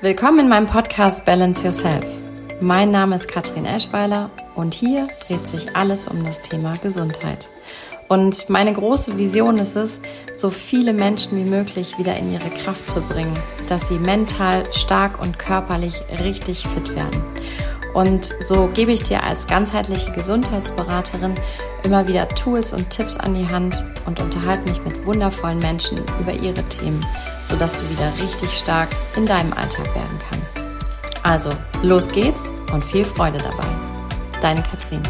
Willkommen in meinem Podcast Balance Yourself. Mein Name ist Katrin Eschweiler und hier dreht sich alles um das Thema Gesundheit. Und meine große Vision ist es, so viele Menschen wie möglich wieder in ihre Kraft zu bringen, dass sie mental stark und körperlich richtig fit werden. Und so gebe ich dir als ganzheitliche Gesundheitsberaterin immer wieder Tools und Tipps an die Hand und unterhalte mich mit wundervollen Menschen über ihre Themen, sodass du wieder richtig stark in deinem Alltag werden kannst. Also, los geht's und viel Freude dabei. Deine Katrin.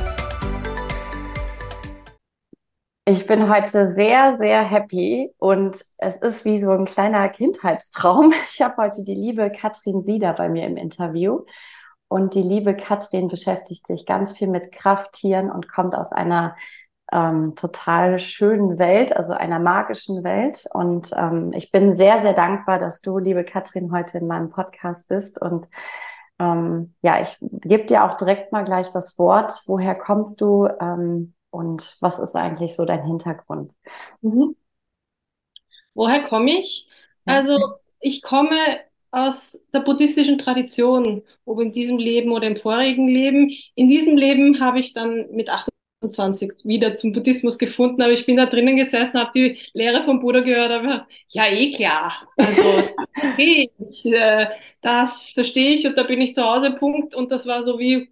Ich bin heute sehr, sehr happy und es ist wie so ein kleiner Kindheitstraum. Ich habe heute die liebe Katrin Sieder bei mir im Interview und die liebe Katrin beschäftigt sich ganz viel mit Krafttieren und kommt aus einer ähm, total schönen Welt, also einer magischen Welt. Und ähm, ich bin sehr, sehr dankbar, dass du, liebe Katrin, heute in meinem Podcast bist. Und ähm, ja, ich gebe dir auch direkt mal gleich das Wort. Woher kommst du ähm, und was ist eigentlich so dein Hintergrund? Mhm. Woher komme ich? Also ich komme aus der buddhistischen Tradition, ob in diesem Leben oder im vorigen Leben. In diesem Leben habe ich dann mit 28 wieder zum Buddhismus gefunden, aber ich bin da drinnen gesessen, habe die Lehre vom Buddha gehört, aber ja, eh klar. Also das verstehe ich, äh, das verstehe ich und da bin ich zu Hause, Punkt. Und das war so wie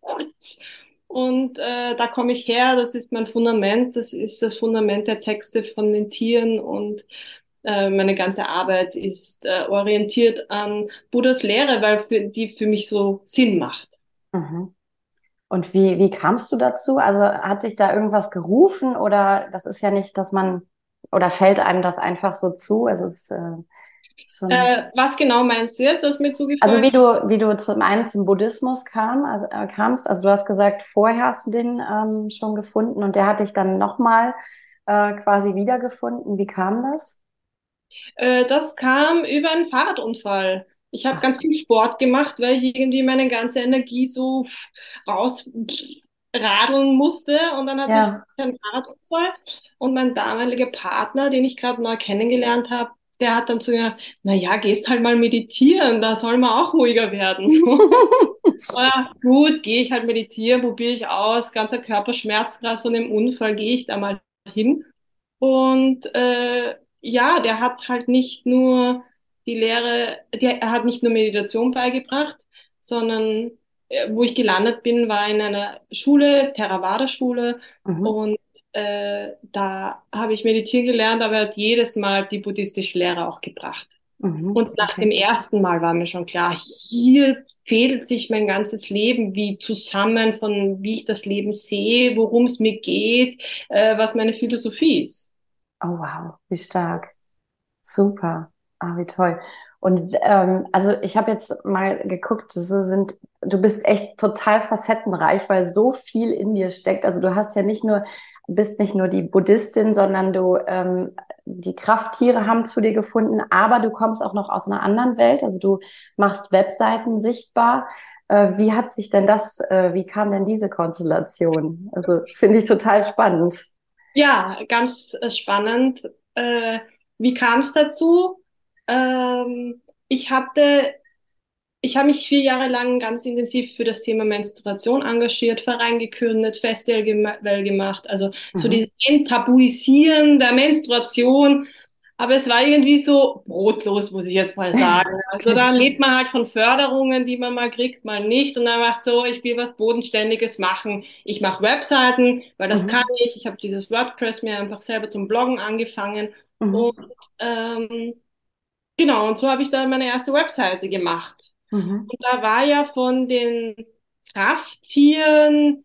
und äh, da komme ich her, das ist mein Fundament, das ist das Fundament der Texte von den Tieren und äh, meine ganze Arbeit ist äh, orientiert an Buddhas Lehre, weil für, die für mich so Sinn macht. Mhm. Und wie, wie kamst du dazu? Also hat dich da irgendwas gerufen oder das ist ja nicht, dass man, oder fällt einem das einfach so zu? Also es, äh, äh, was genau meinst du jetzt, was mir zugefallen Also wie du, wie du zum einen zum Buddhismus kam, also, äh, kamst, also du hast gesagt, vorher hast du den ähm, schon gefunden und der hat dich dann nochmal äh, quasi wiedergefunden. Wie kam das? Äh, das kam über einen Fahrradunfall. Ich habe ganz viel Sport gemacht, weil ich irgendwie meine ganze Energie so rausradeln musste. Und dann hatte ja. ich einen Fahrradunfall. Und mein damaliger Partner, den ich gerade neu kennengelernt habe, der hat dann zu mir, na ja, gehst halt mal meditieren, da soll man auch ruhiger werden. So. ja, gut, gehe ich halt meditieren, probiere ich aus, ganzer Körperschmerz gerade von dem Unfall, gehe ich da mal hin. Und äh, ja, der hat halt nicht nur die Lehre, der, er hat nicht nur Meditation beigebracht, sondern äh, wo ich gelandet bin, war in einer Schule, Theravada-Schule, mhm. und äh, da habe ich meditieren gelernt, aber er hat jedes Mal die buddhistische Lehre auch gebracht. Mhm. Und nach okay. dem ersten Mal war mir schon klar, hier fehlt sich mein ganzes Leben wie zusammen von wie ich das Leben sehe, worum es mir geht, äh, was meine Philosophie ist. Oh wow, wie stark. Super. Ah, wie toll. Und ähm, also ich habe jetzt mal geguckt, so sind, du bist echt total facettenreich, weil so viel in dir steckt. Also du hast ja nicht nur, bist nicht nur die Buddhistin, sondern du ähm, die Krafttiere haben zu dir gefunden, aber du kommst auch noch aus einer anderen Welt. Also du machst Webseiten sichtbar. Äh, wie hat sich denn das, äh, wie kam denn diese Konstellation? Also finde ich total spannend. Ja, ganz äh, spannend. Äh, wie kam es dazu? Ähm, ich hatte, ich habe mich vier Jahre lang ganz intensiv für das Thema Menstruation engagiert, Verein gegründet, Festival gemacht, also mhm. so dieses Enttabuisieren der Menstruation aber es war irgendwie so brotlos, muss ich jetzt mal sagen. Also da lebt man halt von Förderungen, die man mal kriegt, mal nicht. Und dann macht so, ich will was Bodenständiges machen. Ich mache Webseiten, weil das mhm. kann ich. Ich habe dieses WordPress mir einfach selber zum Bloggen angefangen. Mhm. Und ähm, genau, und so habe ich dann meine erste Webseite gemacht. Mhm. Und da war ja von den Krafttieren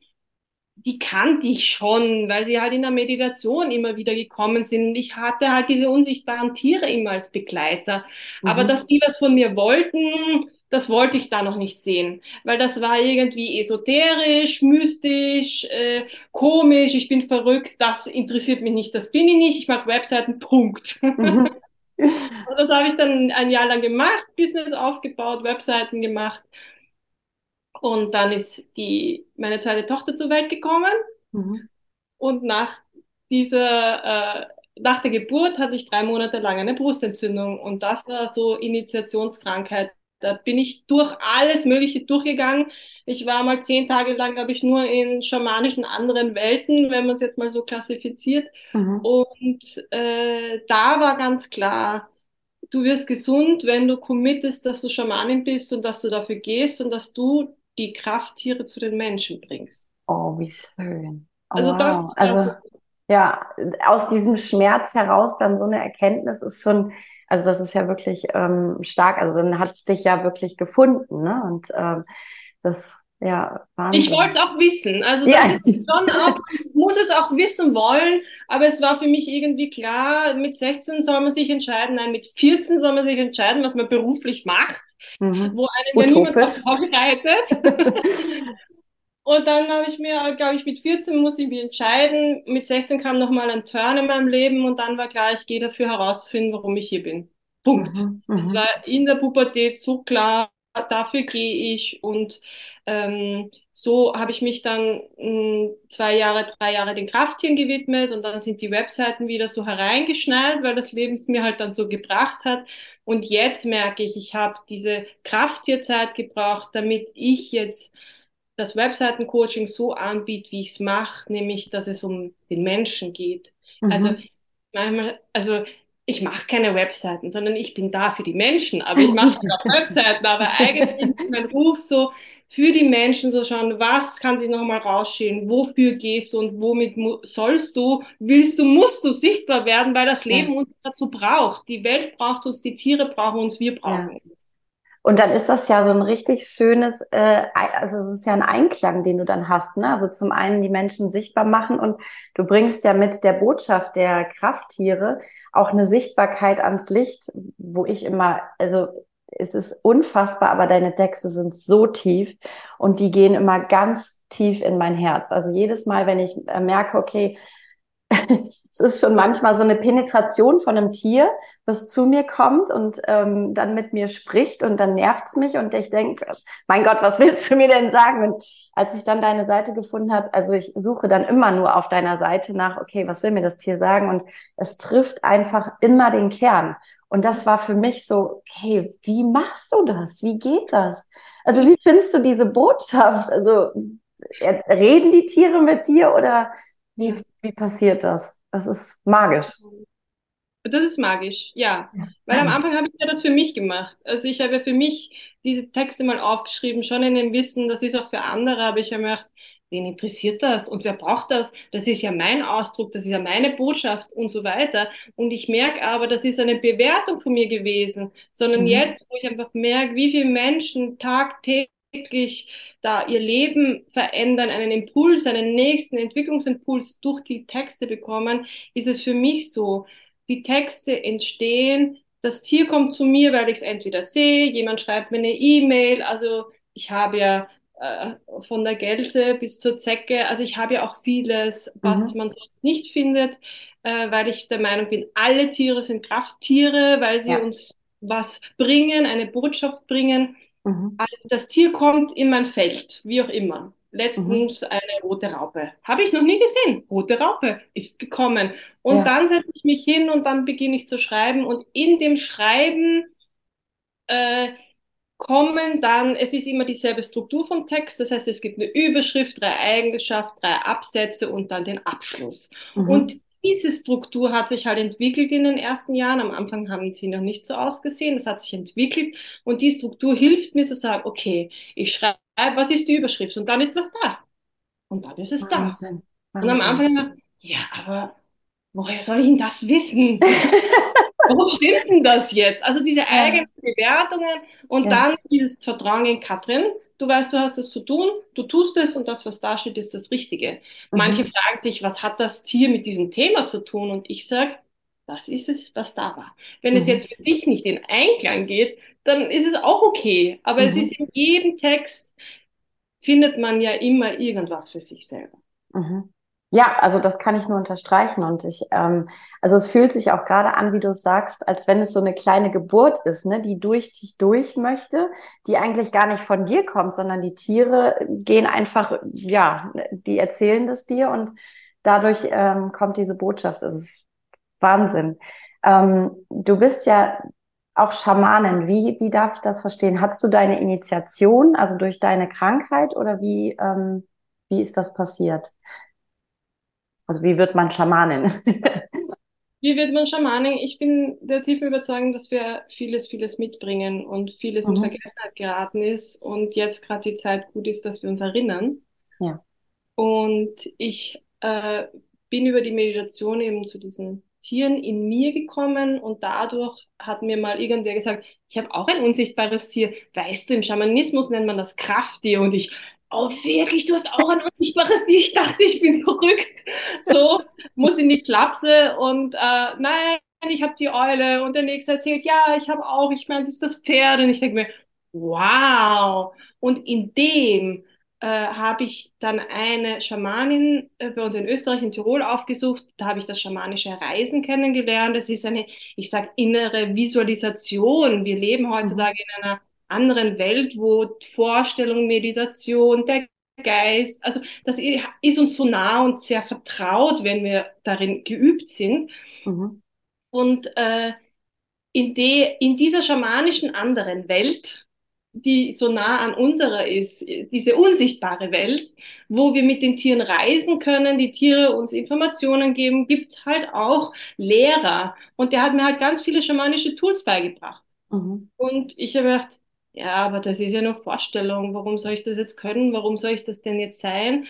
die kannte ich schon, weil sie halt in der Meditation immer wieder gekommen sind. Ich hatte halt diese unsichtbaren Tiere immer als Begleiter. Mhm. Aber dass die was von mir wollten, das wollte ich da noch nicht sehen, weil das war irgendwie esoterisch, mystisch, äh, komisch, ich bin verrückt, das interessiert mich nicht, das bin ich nicht, ich mache Webseiten, Punkt. Mhm. Und das habe ich dann ein Jahr lang gemacht, Business aufgebaut, Webseiten gemacht und dann ist die, meine zweite Tochter zur Welt gekommen. Mhm. Und nach dieser, äh, nach der Geburt hatte ich drei Monate lang eine Brustentzündung. Und das war so Initiationskrankheit Da bin ich durch alles Mögliche durchgegangen. Ich war mal zehn Tage lang, glaube ich, nur in schamanischen anderen Welten, wenn man es jetzt mal so klassifiziert. Mhm. Und äh, da war ganz klar, du wirst gesund, wenn du committest, dass du Schamanin bist und dass du dafür gehst und dass du die Krafttiere zu den Menschen bringst. Oh, wie schön. Oh, also das. Also, ja, aus diesem Schmerz heraus dann so eine Erkenntnis ist schon, also das ist ja wirklich ähm, stark. Also dann hat es dich ja wirklich gefunden, ne? Und ähm, das ja, Wahnsinn. Ich wollte es auch wissen. Also ja. auch, ich muss es auch wissen wollen, aber es war für mich irgendwie klar, mit 16 soll man sich entscheiden, nein, mit 14 soll man sich entscheiden, was man beruflich macht, mhm. wo einen ja niemand vorbereitet. Und dann habe ich mir, glaube ich, mit 14 muss ich mich entscheiden. Mit 16 kam nochmal ein Turn in meinem Leben und dann war klar, ich gehe dafür herausfinden, warum ich hier bin. Punkt. Mhm, es mhm. war in der Pubertät so klar, dafür gehe ich und ähm, so habe ich mich dann mh, hm, zwei Jahre, drei Jahre den Krafttieren gewidmet und dann sind die Webseiten wieder so hereingeschnallt, weil das Leben es mir halt dann so gebracht hat. Und jetzt merke ich, ich habe diese Krafttierzeit gebraucht, damit ich jetzt das Webseitencoaching so anbiete, wie ich es mache, nämlich dass es um den Menschen geht. Mhm. Also manchmal, also ich mache keine Webseiten, sondern ich bin da für die Menschen, aber ich mache auch Webseiten, aber eigentlich ist mein Ruf so für die Menschen so schauen, was kann sich nochmal rausschälen, wofür gehst du und womit sollst du, willst du, musst du sichtbar werden, weil das Leben ja. uns dazu braucht. Die Welt braucht uns, die Tiere brauchen uns, wir brauchen ja. uns. Und dann ist das ja so ein richtig schönes, äh, also es ist ja ein Einklang, den du dann hast. Ne? Also zum einen die Menschen sichtbar machen und du bringst ja mit der Botschaft der Krafttiere auch eine Sichtbarkeit ans Licht, wo ich immer, also es ist unfassbar, aber deine Texte sind so tief und die gehen immer ganz tief in mein Herz. Also jedes Mal, wenn ich äh, merke, okay, es ist schon manchmal so eine Penetration von einem Tier, was zu mir kommt und ähm, dann mit mir spricht und dann nervt's mich und ich denke, mein Gott, was willst du mir denn sagen? Und als ich dann deine Seite gefunden habe, also ich suche dann immer nur auf deiner Seite nach, okay, was will mir das Tier sagen? Und es trifft einfach immer den Kern. Und das war für mich so, okay, wie machst du das? Wie geht das? Also wie findest du diese Botschaft? Also reden die Tiere mit dir oder wie, wie passiert das? Das ist magisch. Das ist magisch, ja. Weil am Anfang habe ich ja das für mich gemacht. Also ich habe ja für mich diese Texte mal aufgeschrieben, schon in dem Wissen, das ist auch für andere, aber ich habe mir gedacht, wen interessiert das und wer braucht das? Das ist ja mein Ausdruck, das ist ja meine Botschaft und so weiter. Und ich merke aber, das ist eine Bewertung von mir gewesen, sondern mhm. jetzt, wo ich einfach merke, wie viele Menschen tagtäglich wirklich da ihr Leben verändern, einen Impuls, einen nächsten Entwicklungsimpuls durch die Texte bekommen, ist es für mich so, die Texte entstehen, das Tier kommt zu mir, weil ich es entweder sehe, jemand schreibt mir eine E-Mail, also ich habe ja äh, von der Gelse bis zur Zecke, also ich habe ja auch vieles, was mhm. man sonst nicht findet, äh, weil ich der Meinung bin, alle Tiere sind Krafttiere, weil sie ja. uns was bringen, eine Botschaft bringen. Mhm. Also das Tier kommt in mein Feld, wie auch immer. Letztens mhm. eine rote Raupe. Habe ich noch nie gesehen. Rote Raupe ist gekommen. Und ja. dann setze ich mich hin und dann beginne ich zu schreiben. Und in dem Schreiben äh, kommen dann, es ist immer dieselbe Struktur vom Text. Das heißt, es gibt eine Überschrift, drei Eigenschaften, drei Absätze und dann den Abschluss. Mhm. Und diese Struktur hat sich halt entwickelt in den ersten Jahren. Am Anfang haben sie noch nicht so ausgesehen. Das hat sich entwickelt. Und die Struktur hilft mir zu sagen, okay, ich schreibe, was ist die Überschrift? Und dann ist was da. Und dann ist es Wahnsinn. da. Wahnsinn. Und am Anfang ich ja, aber woher soll ich denn das wissen? Warum stimmt denn das jetzt? Also diese eigenen Bewertungen und ja. dann dieses Vertrauen in Katrin, du weißt, du hast es zu tun, du tust es und das, was da steht, ist das Richtige. Mhm. Manche fragen sich, was hat das Tier mit diesem Thema zu tun? Und ich sage, das ist es, was da war. Wenn mhm. es jetzt für dich nicht in Einklang geht, dann ist es auch okay. Aber mhm. es ist in jedem Text, findet man ja immer irgendwas für sich selber. Mhm. Ja, also das kann ich nur unterstreichen und ich, ähm, also es fühlt sich auch gerade an, wie du es sagst, als wenn es so eine kleine Geburt ist, ne, die durch dich durch möchte, die eigentlich gar nicht von dir kommt, sondern die Tiere gehen einfach, ja, die erzählen das dir und dadurch ähm, kommt diese Botschaft. Das ist Wahnsinn. Ähm, du bist ja auch Schamanen. Wie, wie darf ich das verstehen? Hattest du deine Initiation, also durch deine Krankheit oder wie, ähm, wie ist das passiert? Also wie wird man Schamanin? Wie wird man Schamanin? Ich bin der tiefen Überzeugung, dass wir vieles, vieles mitbringen und vieles mhm. in Vergessenheit geraten ist und jetzt gerade die Zeit gut ist, dass wir uns erinnern. Ja. Und ich äh, bin über die Meditation eben zu diesen Tieren in mir gekommen und dadurch hat mir mal irgendwer gesagt, ich habe auch ein unsichtbares Tier. Weißt du, im Schamanismus nennt man das Krafttier und ich, oh wirklich, du hast auch ein unsichtbares Tier. Ich dachte, ich bin verrückt. So, muss in die Klapse und äh, nein, ich habe die Eule und der nächste erzählt, ja, ich habe auch, ich meine, es ist das Pferd und ich denke mir, wow. Und in dem äh, habe ich dann eine Schamanin äh, bei uns in Österreich, in Tirol aufgesucht. Da habe ich das schamanische Reisen kennengelernt. Das ist eine, ich sage, innere Visualisation. Wir leben heutzutage in einer anderen Welt, wo Vorstellung, Meditation, der Geist, also das ist uns so nah und sehr vertraut, wenn wir darin geübt sind. Mhm. Und äh, in, de, in dieser schamanischen anderen Welt die so nah an unserer ist, diese unsichtbare Welt, wo wir mit den Tieren reisen können, die Tiere uns Informationen geben, gibt's halt auch Lehrer. Und der hat mir halt ganz viele schamanische Tools beigebracht. Mhm. Und ich habe gedacht, ja, aber das ist ja nur Vorstellung. Warum soll ich das jetzt können? Warum soll ich das denn jetzt sein?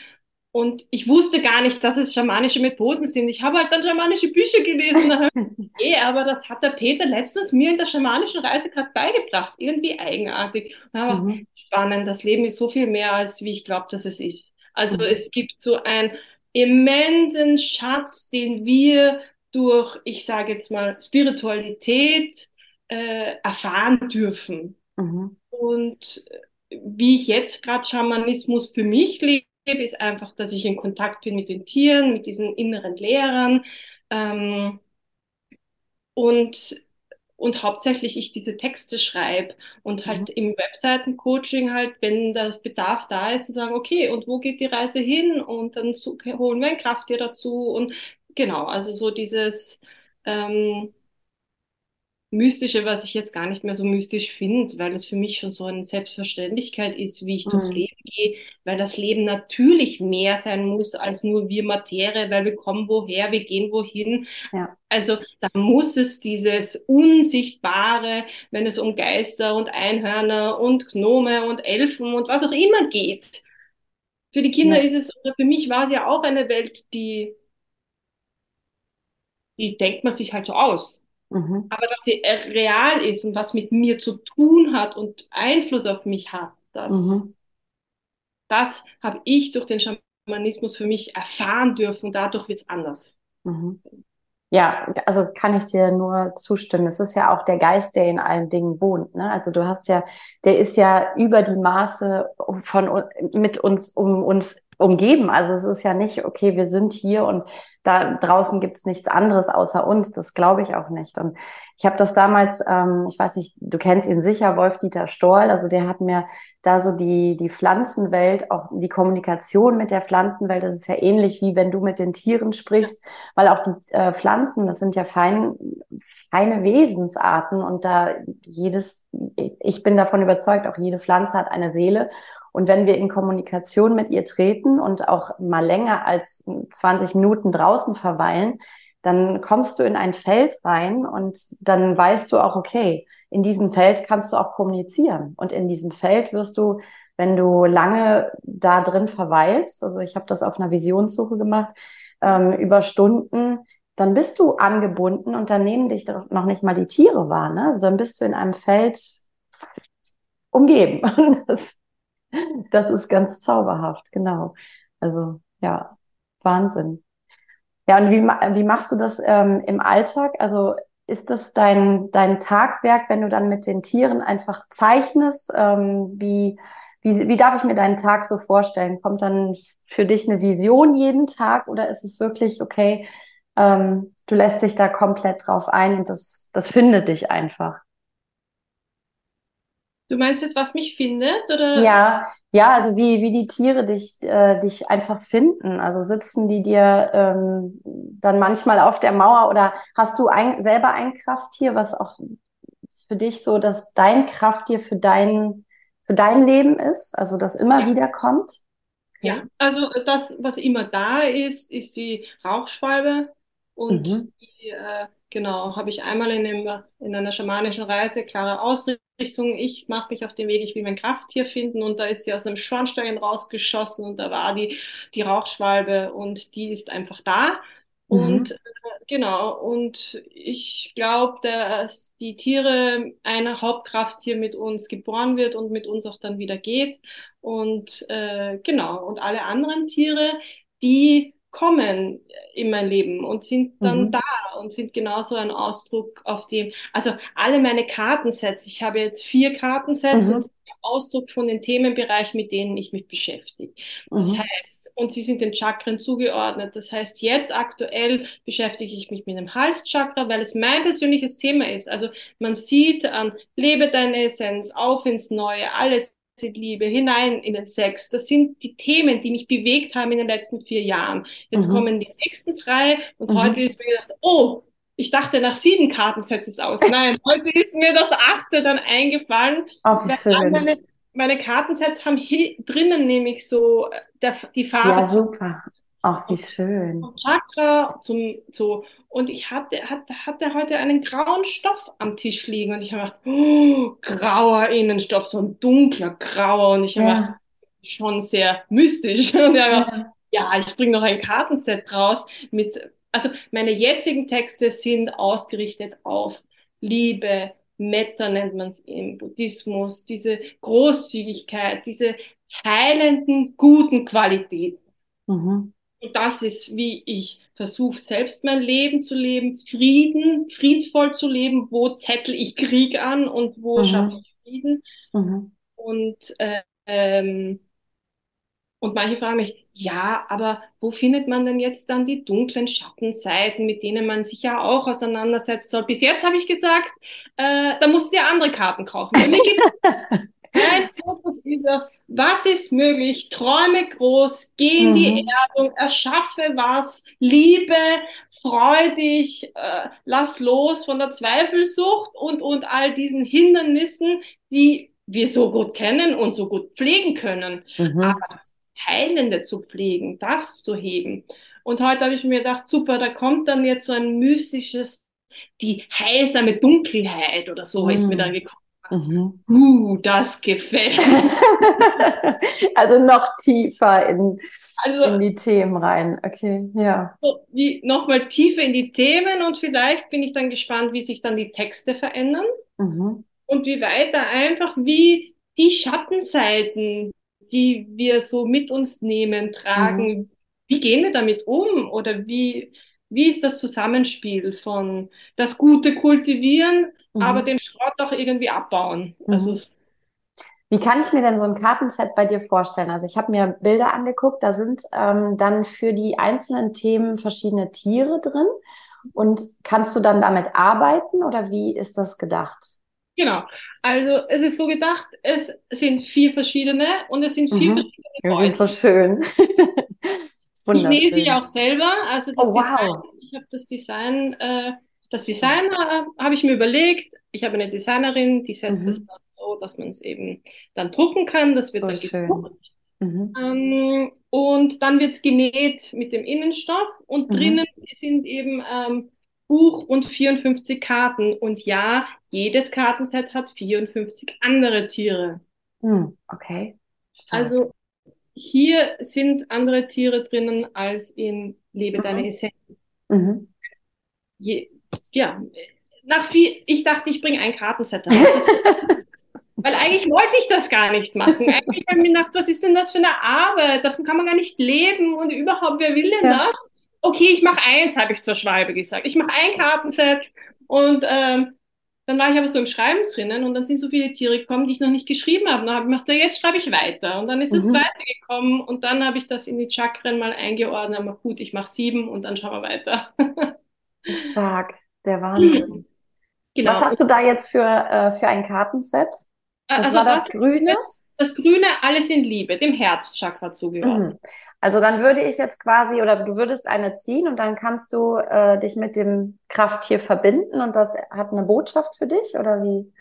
Und ich wusste gar nicht, dass es schamanische Methoden sind. Ich habe halt dann schamanische Bücher gelesen. okay, aber das hat der Peter letztens mir in der schamanischen Reise gerade beigebracht. Irgendwie eigenartig. Und mhm. spannend. Das Leben ist so viel mehr, als wie ich glaube, dass es ist. Also mhm. es gibt so einen immensen Schatz, den wir durch, ich sage jetzt mal, Spiritualität äh, erfahren dürfen. Mhm. Und wie ich jetzt gerade Schamanismus für mich lebe, ist einfach, dass ich in Kontakt bin mit den Tieren, mit diesen inneren Lehrern ähm, und, und hauptsächlich ich diese Texte schreibe und halt mhm. im Webseitencoaching halt, wenn das Bedarf da ist, zu sagen, okay, und wo geht die Reise hin? Und dann zu, holen wir ein Krafttier dazu und genau, also so dieses ähm, Mystische, was ich jetzt gar nicht mehr so mystisch finde, weil es für mich schon so eine Selbstverständlichkeit ist, wie ich mhm. durchs Leben gehe, weil das Leben natürlich mehr sein muss als nur wir Materie, weil wir kommen woher, wir gehen wohin. Ja. Also da muss es dieses Unsichtbare, wenn es um Geister und Einhörner und Gnome und Elfen und was auch immer geht. Für die Kinder ja. ist es, oder für mich war es ja auch eine Welt, die, die denkt man sich halt so aus. Mhm. Aber dass sie real ist und was mit mir zu tun hat und Einfluss auf mich hat, das, mhm. das habe ich durch den Schamanismus für mich erfahren dürfen und dadurch wird es anders. Mhm. Ja, also kann ich dir nur zustimmen. Es ist ja auch der Geist, der in allen Dingen wohnt. Ne? Also du hast ja, der ist ja über die Maße von mit uns um uns umgeben. Also es ist ja nicht, okay, wir sind hier und da draußen gibt's nichts anderes außer uns. Das glaube ich auch nicht. Und ich habe das damals, ähm, ich weiß nicht, du kennst ihn sicher, Wolf-Dieter Stoll, also der hat mir da so die, die Pflanzenwelt, auch die Kommunikation mit der Pflanzenwelt, das ist ja ähnlich wie wenn du mit den Tieren sprichst, weil auch die äh, Pflanzen, das sind ja fein, feine Wesensarten und da jedes, ich bin davon überzeugt, auch jede Pflanze hat eine Seele und wenn wir in Kommunikation mit ihr treten und auch mal länger als 20 Minuten draußen verweilen, dann kommst du in ein Feld rein und dann weißt du auch, okay, in diesem Feld kannst du auch kommunizieren. Und in diesem Feld wirst du, wenn du lange da drin verweilst, also ich habe das auf einer Visionssuche gemacht, ähm, über Stunden, dann bist du angebunden und dann nehmen dich noch nicht mal die Tiere wahr. Ne? Also dann bist du in einem Feld umgeben. Das das ist ganz zauberhaft, genau. Also ja, Wahnsinn. Ja, und wie, wie machst du das ähm, im Alltag? Also ist das dein, dein Tagwerk, wenn du dann mit den Tieren einfach zeichnest? Ähm, wie, wie, wie darf ich mir deinen Tag so vorstellen? Kommt dann für dich eine Vision jeden Tag oder ist es wirklich, okay, ähm, du lässt dich da komplett drauf ein und das, das findet dich einfach? Du meinst jetzt, was mich findet, oder? Ja, ja, also wie, wie die Tiere dich, äh, dich einfach finden. Also sitzen die dir ähm, dann manchmal auf der Mauer oder hast du ein, selber ein Krafttier, was auch für dich so, dass dein Krafttier für dein, für dein Leben ist? Also das immer Ja. wieder kommt? Ja, also das, was immer da ist, ist die Rauchschwalbe und Mhm. die, äh, genau, habe ich einmal in, einem, in einer schamanischen Reise, klare Ausrichtung. Ich mache mich auf den Weg, ich will mein Krafttier finden und da ist sie aus einem Schornstein rausgeschossen und da war die, die Rauchschwalbe und die ist einfach da. Und Mhm. äh, genau, und ich glaube, dass die Tiere ein Hauptkrafttier mit uns geboren wird und mit uns auch dann wieder geht. Und äh, genau, und alle anderen Tiere, die kommen in mein Leben und sind dann Mhm. da und sind genauso ein Ausdruck auf dem, also alle meine Kartensets, ich habe jetzt vier Kartensets Mhm. und Ausdruck von den Themenbereichen, mit denen ich mich beschäftige. Das Mhm. heißt, und sie sind den Chakren zugeordnet. Das heißt, jetzt aktuell beschäftige ich mich mit dem Halschakra, weil es mein persönliches Thema ist. Also man sieht an, lebe deine Essenz, auf ins Neue, alles Liebe, hinein in den Sex. Das sind die Themen, die mich bewegt haben in den letzten vier Jahren. Jetzt Mhm. kommen die nächsten drei und Mhm. heute ist mir gedacht, oh, ich dachte nach sieben Kartensets ist aus. Nein, heute ist mir das achte dann eingefallen, wie weil schön. meine, meine Kartensets haben hier drinnen nämlich so äh, der, die Farbe Ja, super. Ach, wie schön. vom Chakra zum so und ich hatte, hatte, hatte heute einen grauen Stoff am Tisch liegen und ich habe gedacht, oh, grauer Innenstoff, so ein dunkler grauer und ich habe gedacht, Ja, schon sehr mystisch und ich habe gedacht, ja. ja, ich bringe noch ein Kartenset raus mit, also meine jetzigen Texte sind ausgerichtet auf Liebe, Metta nennt man es im Buddhismus, diese Großzügigkeit, diese heilenden, guten Qualitäten. Mhm. Und das ist, wie ich versuche, selbst mein Leben zu leben, Frieden, friedvoll zu leben, wo zettel ich Krieg an und wo schaffe Mhm. ich Frieden. Mhm. Und äh, ähm, und manche fragen mich, ja, aber wo findet man denn jetzt dann die dunklen Schattenseiten, mit denen man sich ja auch auseinandersetzen soll? Bis jetzt habe ich gesagt, äh, da musst du dir andere Karten kaufen. Mein Fokus ist auf, was ist möglich? Träume groß, geh in die Mhm. Erdung, erschaffe was, liebe, freu dich, äh, lass los von der Zweifelsucht und, und all diesen Hindernissen, die wir so gut kennen und so gut pflegen können. Mhm. Aber das Heilende zu pflegen, das zu heben. Und heute habe ich mir gedacht, super, da kommt dann jetzt so ein mystisches, die heilsame Dunkelheit oder so ist mir dann Mhm. gekommen. Mhm. Uh, das gefällt mir. Also noch tiefer in, in Also die Themen rein. Okay, ja. so nochmal tiefer in die Themen und vielleicht bin ich dann gespannt, wie sich dann die Texte verändern Mhm. und wie weiter einfach wie die Schattenseiten, die wir so mit uns nehmen, Mhm. tragen, wie gehen wir damit um oder wie, wie ist das Zusammenspiel von das Gute kultivieren, aber Mhm. den Schrott auch irgendwie abbauen. Also Mhm. Wie kann ich mir denn so ein Kartenset bei dir vorstellen? Also ich habe mir Bilder angeguckt, da sind ähm, dann für die einzelnen Themen verschiedene Tiere drin. Und kannst du dann damit arbeiten oder wie ist das gedacht? Genau. Also es ist so gedacht, es sind vier verschiedene und es sind vier Mhm. verschiedene Wir sind so schön. Ich nähe sie auch selber. Also das Oh, Design, wow. ich habe das Design, äh, das Design äh, habe ich mir überlegt. Ich habe eine Designerin, die setzt es Mhm. dann so, dass man es eben dann drucken kann. Das wird So dann gedruckt. Mhm. Ähm, und dann wird es genäht mit dem Innenstoff und Mhm. drinnen sind eben ähm, Buch und 54 Karten. Und ja, jedes Kartenset hat 54 andere Tiere. Hm, okay. Stark. Also hier sind andere Tiere drinnen als in Lebe deine Mhm. Essenz. Mhm. Je, ja, nach viel, ich dachte, ich bringe ein Kartenset raus. Weil eigentlich wollte ich das gar nicht machen. Eigentlich habe ich mir gedacht, was ist denn das für eine Arbeit? Davon kann man gar nicht leben und überhaupt, wer will denn Ja. das? Okay, ich mache eins, habe ich zur Schwalbe gesagt. Ich mache ein Kartenset und ähm, dann war ich aber so im Schreiben drinnen und dann sind so viele Tiere gekommen, die ich noch nicht geschrieben habe. Und dann habe ich gedacht, jetzt schreibe ich weiter. Und dann ist das Mhm. zweite gekommen und dann habe ich das in die Chakren mal eingeordnet. Aber gut, ich mache sieben und dann schauen wir weiter. Stark. Der Wahnsinn. Genau. Was hast du da jetzt für, äh, für ein Kartenset? Das Also war das das, Grüne? das Grüne, alles in Liebe, dem Herzchakra zugeordnet. Mhm. Also dann würde ich jetzt quasi, oder du würdest eine ziehen und dann kannst du äh, dich mit dem Krafttier verbinden und das hat eine Botschaft für dich, oder wie?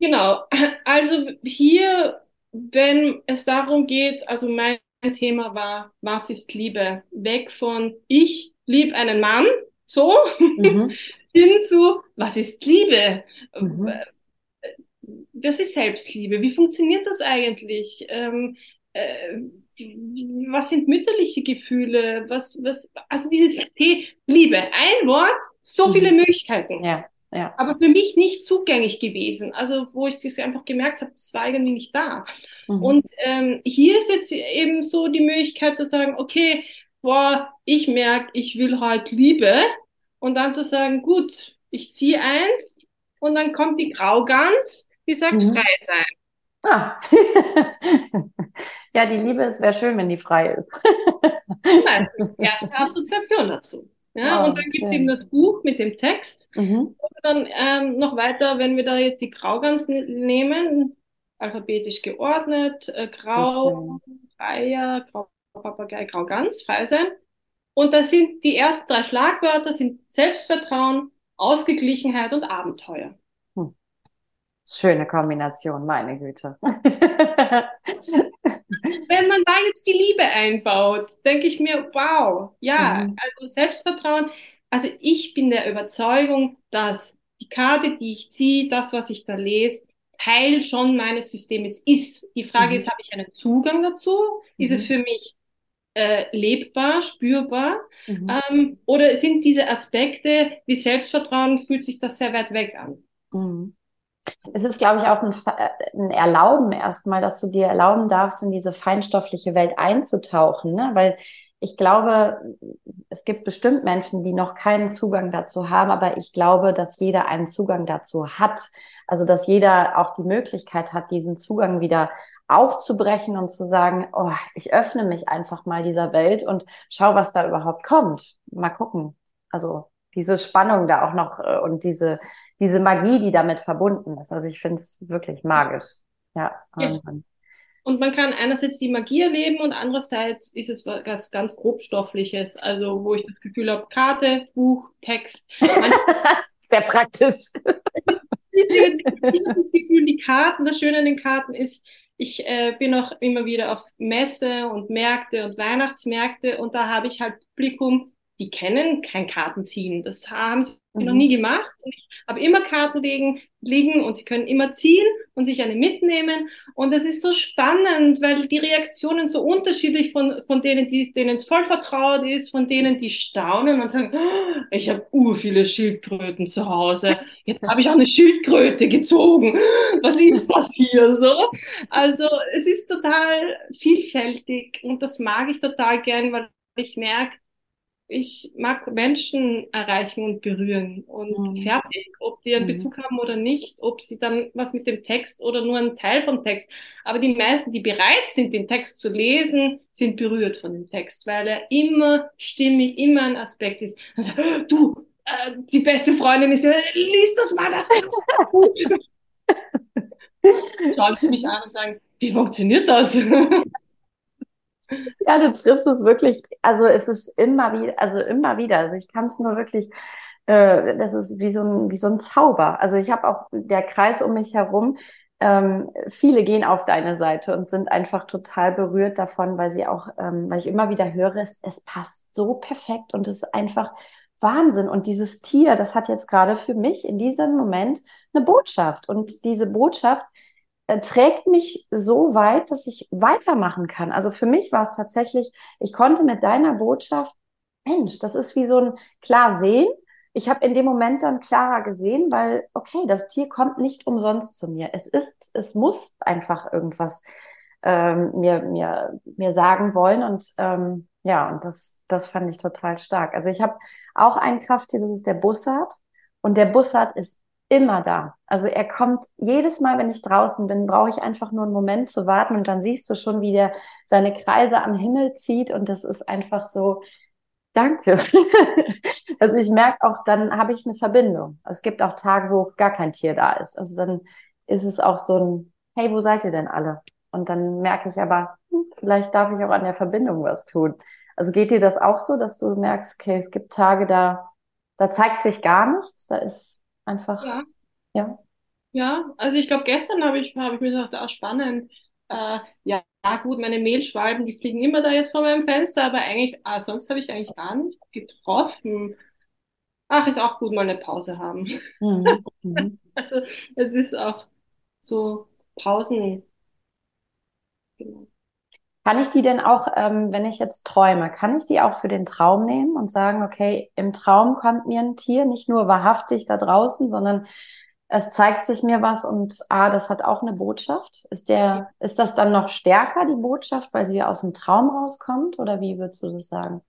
Genau. Also hier, wenn es darum geht, also mein Thema war, was ist Liebe? Weg von ich liebe einen Mann, so, mhm. hin zu, was ist Liebe? Mhm. Was ist Selbstliebe? Wie funktioniert das eigentlich? Ähm, äh, was sind mütterliche Gefühle? Was, was, also dieses T, Liebe, ein Wort, so mhm. viele Möglichkeiten. Ja, ja. Aber für mich nicht zugänglich gewesen. Also, wo ich das einfach gemerkt habe, das war irgendwie nicht da. Mhm. Und ähm, hier ist jetzt eben so die Möglichkeit zu sagen, okay, boah, ich merke, ich will heute Liebe. Und dann zu sagen, gut, ich ziehe eins und dann kommt die Graugans, die sagt mhm. frei sein. Ah. ja, die Liebe, es wäre schön, wenn die frei ist. also, erste Assoziation dazu. Ja, oh, und dann gibt es eben das Buch mit dem Text. Mhm. Und dann ähm, noch weiter, wenn wir da jetzt die Graugans nehmen, alphabetisch geordnet, äh, Grau, Reiher, Grau, Papagei, Grau, Gans, frei sein. Und das sind die ersten drei Schlagwörter sind Selbstvertrauen, Ausgeglichenheit und Abenteuer. Hm. Schöne Kombination, meine Güte. Wenn man da jetzt die Liebe einbaut, denke ich mir, wow, ja, mhm. also Selbstvertrauen. Also ich bin der Überzeugung, dass die Karte, die ich ziehe, das, was ich da lese, Teil schon meines Systems ist. Die Frage mhm. ist, habe ich einen Zugang dazu? Mhm. Ist es mhm. für mich äh, lebbar, spürbar? Mhm. Ähm, oder sind diese Aspekte wie Selbstvertrauen, fühlt sich das sehr weit weg an? Mhm. Es ist, glaube ich, auch ein, ein, Erlauben erstmal, dass du dir erlauben darfst, in diese feinstoffliche Welt einzutauchen, ne? weil ich glaube, es gibt bestimmt Menschen, die noch keinen Zugang dazu haben, aber ich glaube, dass jeder einen Zugang dazu hat. Also, dass jeder auch die Möglichkeit hat, diesen Zugang wieder aufzubrechen und zu sagen, oh, ich öffne mich einfach mal dieser Welt und schau, was da überhaupt kommt. Mal gucken. Also, diese Spannung da auch noch äh, und diese, diese Magie, die damit verbunden ist. Also, ich finde es wirklich magisch. Ja, Wahnsinn. Und man kann einerseits die Magie erleben und andererseits ist es was ganz grobstoffliches, also wo ich das Gefühl habe, Karte, Buch, Text. Sehr praktisch. ich habe das Gefühl, die Karten, das Schöne an den Karten ist, ich äh, bin auch immer wieder auf Messe und Märkte und Weihnachtsmärkte und da habe ich halt Publikum, die kennen kein Kartenziehen. Das haben sie mhm. noch nie gemacht. Und ich habe immer Karten liegen, liegen und sie können immer ziehen und sich eine mitnehmen. Und das ist so spannend, weil die Reaktionen so unterschiedlich von, von denen, die, denen es voll vertraut ist, von denen, die staunen und sagen, oh, ich habe ur viele Schildkröten zu Hause. Jetzt habe ich auch eine Schildkröte gezogen. Was ist das hier so? Also es ist total vielfältig und das mag ich total gern, weil ich merke, ich mag Menschen erreichen und berühren und mhm. fertig, ob die einen mhm. Bezug haben oder nicht, ob sie dann was mit dem Text oder nur ein Teil vom Text. Aber die meisten, die bereit sind, den Text zu lesen, sind berührt von dem Text, weil er immer stimmig, immer ein Aspekt ist. Also, du, äh, die beste Freundin ist ja, lies das mal, das ist gut. Schauen sie mich an und sagen, wie funktioniert das? Ja, du triffst es wirklich, also es ist immer wieder, also immer wieder. Also ich kann es nur wirklich, äh, das ist wie so ein, wie so ein Zauber. Also ich habe auch der Kreis um mich herum, ähm, viele gehen auf deine Seite und sind einfach total berührt davon, weil sie auch, ähm, weil ich immer wieder höre, es, es passt so perfekt und es ist einfach Wahnsinn. Und dieses Tier, das hat jetzt gerade für mich in diesem Moment eine Botschaft. Und diese Botschaft, trägt mich so weit, dass ich weitermachen kann. Also für mich war es tatsächlich, ich konnte mit deiner Botschaft, Mensch, das ist wie so ein klar sehen. Ich habe in dem Moment dann klarer gesehen, weil, okay, das Tier kommt nicht umsonst zu mir. Es ist, es muss einfach irgendwas ähm, mir, mir, mir sagen wollen. Und ähm, ja, und das, das fand ich total stark. Also ich habe auch ein Krafttier, das ist der Bussard. Und der Bussard ist immer da. Also er kommt jedes Mal, wenn ich draußen bin, brauche ich einfach nur einen Moment zu warten und dann siehst du schon, wie der seine Kreise am Himmel zieht und das ist einfach so, danke. also ich merke auch, dann habe ich eine Verbindung. Es gibt auch Tage, wo gar kein Tier da ist. Also dann ist es auch so ein, hey, wo seid ihr denn alle? Und dann merke ich aber, hm, vielleicht darf ich auch an der Verbindung was tun. Also geht dir das auch so, dass du merkst, okay, es gibt Tage, da, da zeigt sich gar nichts, da ist einfach, Ja, ja. ja. Also ich glaube, gestern habe ich, habe ich mir gedacht, ah, spannend. Äh, ja, ja, gut, meine Mehlschwalben, die fliegen immer da jetzt vor meinem Fenster, aber eigentlich, ah, sonst habe ich eigentlich gar nicht getroffen. Ach, ist auch gut, mal eine Pause haben. Mhm. Mhm. Also es ist auch so Pausen. Genau. Kann ich die denn auch, ähm, wenn ich jetzt träume, kann ich die auch für den Traum nehmen und sagen, okay, im Traum kommt mir ein Tier, nicht nur wahrhaftig da draußen, sondern es zeigt sich mir was und ah, das hat auch eine Botschaft. Ist der, ist das dann noch stärker, die Botschaft, weil sie aus dem Traum rauskommt? Oder wie würdest du das sagen?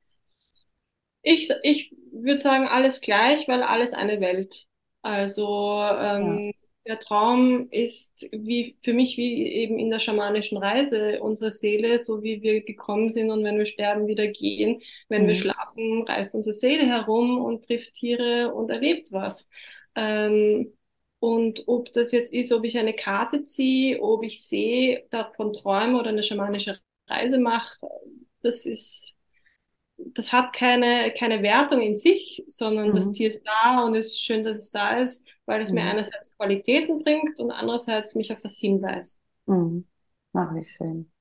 Ich, ich würde sagen, alles gleich, weil alles eine Welt. Also Ja. Der Traum ist wie für mich wie eben in der schamanischen Reise unsere Seele, so wie wir gekommen sind und wenn wir sterben, wieder gehen. Wenn wir Mhm. schlafen, reist unsere Seele herum und trifft Tiere und erlebt was. Ähm, und ob das jetzt ist, ob ich eine Karte ziehe, ob ich sehe, davon träume oder eine schamanische Reise mache, das ist das hat keine, keine Wertung in sich, sondern das Mhm. Tier ist da und es ist schön, dass es da ist, weil es mir Mhm. einerseits Qualitäten bringt und andererseits mich auf was hinweist. Mhm. Ach, wie schön.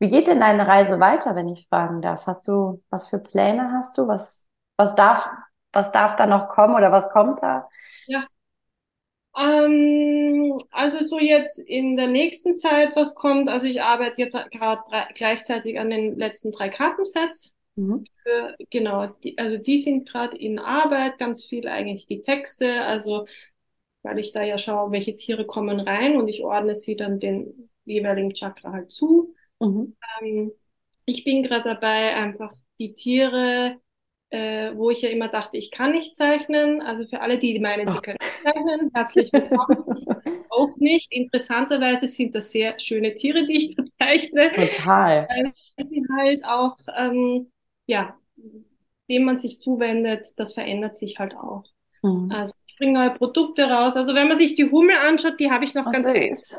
Wie geht denn deine Reise weiter, wenn ich fragen darf? Hast du, was für Pläne hast du? Was, was darf, was darf da noch kommen oder was kommt da? Ja. Ähm, also so jetzt in der nächsten Zeit, was kommt, also ich arbeite jetzt gerade gleichzeitig an den letzten drei Kartensets. Mhm. Für, genau, die, also die sind gerade in Arbeit, ganz viel eigentlich die Texte, also weil ich da ja schaue, welche Tiere kommen rein und ich ordne sie dann den jeweiligen Chakra halt zu. Mhm. Ähm, ich bin gerade dabei, einfach die Tiere, äh, wo ich ja immer dachte, ich kann nicht zeichnen. Also für alle, die meinen, sie Oh. können nicht zeichnen, herzlich willkommen. Es auch nicht. Interessanterweise sind das sehr schöne Tiere, die ich da zeichne, Total. weil sie halt auch, ähm, ja, dem man sich zuwendet, das verändert sich halt auch. Mhm. Also ich bringe neue Produkte raus. Also wenn man sich die Hummel anschaut, die habe ich noch Oh, ganz süß.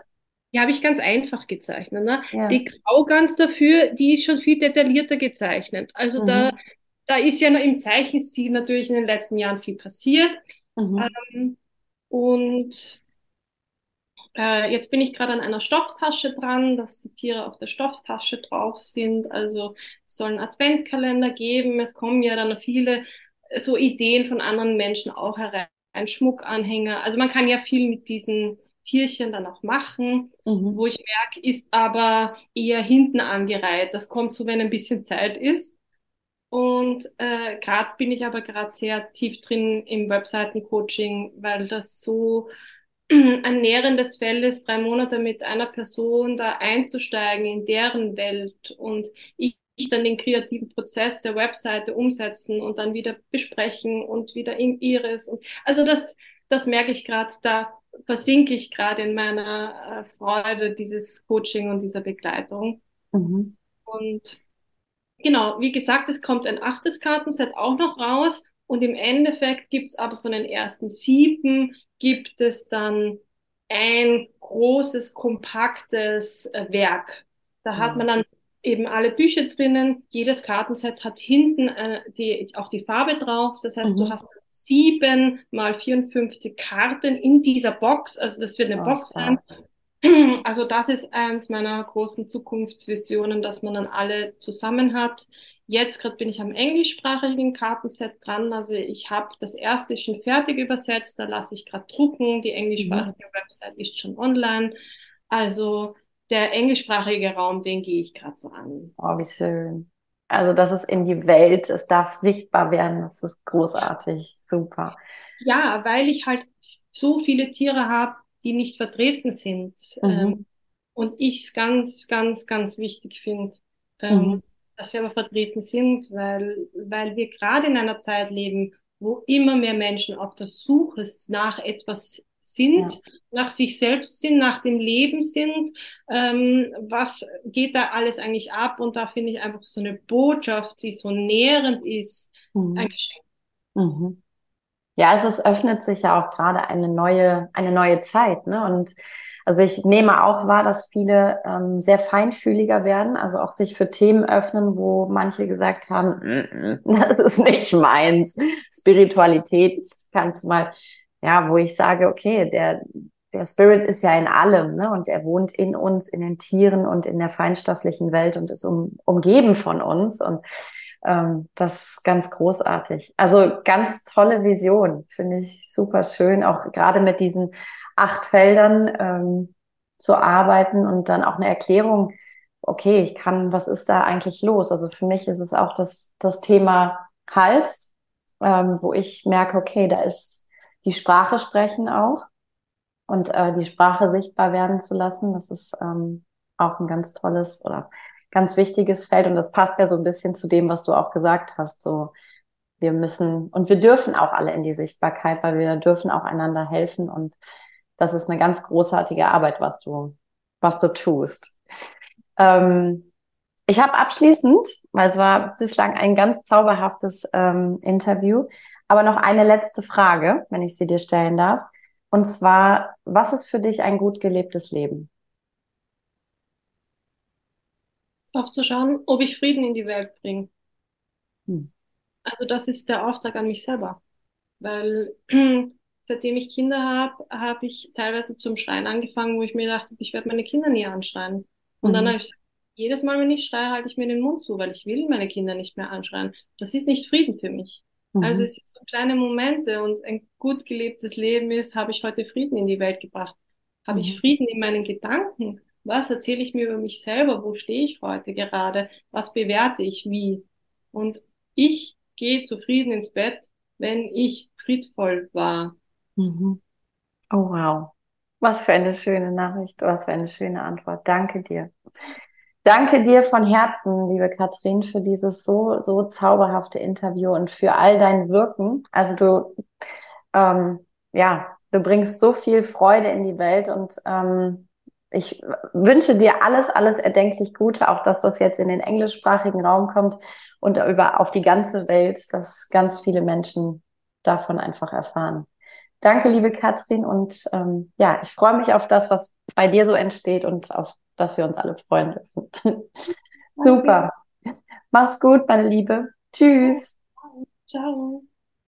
die habe ich ganz einfach gezeichnet. Ne? Ja. Die Graugans dafür, die ist schon viel detaillierter gezeichnet. Also da, Mhm. da ist ja noch im Zeichenstil natürlich in den letzten Jahren viel passiert. Mhm. Ähm, und äh, jetzt bin ich gerade an einer Stofftasche dran, dass die Tiere auf der Stofftasche drauf sind. Also es soll einen Adventkalender geben. Es kommen ja dann noch viele äh, so Ideen von anderen Menschen auch herein. Ein Schmuckanhänger. Also man kann ja viel mit diesen Tierchen dann auch machen. Mhm. Wo ich merke, ist aber eher hinten angereiht. Das kommt so, wenn ein bisschen Zeit ist. Und äh, gerade bin ich aber gerade sehr tief drin im Webseitencoaching, weil das so ein nährendes Feld ist, drei Monate mit einer Person da einzusteigen in deren Welt und ich, ich dann den kreativen Prozess der Webseite umsetzen und dann wieder besprechen und wieder in ihres. Und also das, das merke ich gerade, da versinke ich gerade in meiner äh, Freude dieses Coaching und dieser Begleitung. Mhm. Und Genau, wie gesagt, es kommt ein achtes Kartenset auch noch raus und im Endeffekt gibt's aber von den ersten sieben gibt es dann ein großes, kompaktes äh, Werk. Da hat man Mhm. dann eben alle Bücher drinnen. Jedes Kartenset hat hinten äh, die, auch die Farbe drauf. Das heißt, du Mhm. hast sieben mal 54 Karten in dieser Box. Also das wird eine Oh, Box sein. Also das ist eins meiner großen Zukunftsvisionen, dass man dann alle zusammen hat. Jetzt gerade bin ich am englischsprachigen Kartenset dran. Also ich habe das erste schon fertig übersetzt, da lasse ich gerade drucken. Die Mhm. englischsprachige Website ist schon online. Also der englischsprachige Raum, den gehe ich gerade so an. Oh, wie schön. Also, dass es in die Welt, es darf sichtbar werden, das ist großartig, super. Ja, weil ich halt so viele Tiere habe, die nicht vertreten sind. Ähm, Mhm. und ich es ganz, ganz, ganz wichtig finde, ähm, Mhm. Dass sie aber vertreten sind, weil, weil wir gerade in einer Zeit leben, wo immer mehr Menschen auf der Suche nach etwas Ja. sind, nach sich selbst sind, nach dem Leben sind. Ähm, was geht da alles eigentlich ab? Und da finde ich einfach so eine Botschaft, die so nährend ist, ein Mhm. Geschenk. Mhm. Ja, also es öffnet sich ja auch gerade eine neue, eine neue Zeit, ne? Und Also ich nehme auch wahr, dass viele ähm, sehr feinfühliger werden, also auch sich für Themen öffnen, wo manche gesagt haben, das ist nicht meins. Spiritualität kannst du mal, ja, wo ich sage, okay, der, der Spirit ist ja in allem, ne? Und er wohnt in uns, in den Tieren und in der feinstofflichen Welt und ist um, umgeben von uns. Und ähm, das ist ganz großartig. Also ganz tolle Vision, finde ich super schön, auch gerade mit diesen acht Feldern ähm, zu arbeiten und dann auch eine Erklärung, okay, ich kann, was ist da eigentlich los? Also für mich ist es auch das, das Thema Hals, ähm, wo ich merke, okay, da ist die Sprache sprechen auch und äh, die Sprache sichtbar werden zu lassen. Das ist ähm, auch ein ganz tolles oder ganz wichtiges Feld und das passt ja so ein bisschen zu dem, was du auch gesagt hast. So, wir müssen und wir dürfen auch alle in die Sichtbarkeit, weil wir dürfen auch einander helfen und das ist eine ganz großartige Arbeit, was du, was du tust. Ähm, ich habe abschließend, weil es war bislang ein ganz zauberhaftes ähm, Interview, aber noch eine letzte Frage, wenn ich sie dir stellen darf. Und zwar, was ist für dich ein gut gelebtes Leben? Darauf zu schauen, ob ich Frieden in die Welt bringe. Hm. Also das ist der Auftrag an mich selber. Weil seitdem ich Kinder habe, habe ich teilweise zum Schreien angefangen, wo ich mir dachte, ich werde meine Kinder nie anschreien. Und mhm. dann habe ich jedes Mal, wenn ich schreie, halte ich mir den Mund zu, weil ich will meine Kinder nicht mehr anschreien. Das ist nicht Frieden für mich. Mhm. Also es sind so kleine Momente und ein gut gelebtes Leben ist, habe ich heute Frieden in die Welt gebracht. Habe mhm. ich Frieden in meinen Gedanken? Was erzähle ich mir über mich selber? Wo stehe ich heute gerade? Was bewerte ich wie? Und ich gehe zufrieden ins Bett, wenn ich friedvoll war. Mhm. Oh wow. Was für eine schöne Nachricht, was für eine schöne Antwort. Danke dir. Danke dir von Herzen, liebe Katrin, für dieses so, so zauberhafte Interview und für all dein Wirken. Also du, ähm, ja, du bringst so viel Freude in die Welt und ähm, ich wünsche dir alles, alles erdenklich Gute, auch dass das jetzt in den englischsprachigen Raum kommt und über auf die ganze Welt, dass ganz viele Menschen davon einfach erfahren. Danke, liebe Katrin. Und ähm, ja, ich freue mich auf das, was bei dir so entsteht und auf das wir uns alle freuen dürfen. Super. Mach's gut, meine Liebe. Tschüss. Ciao.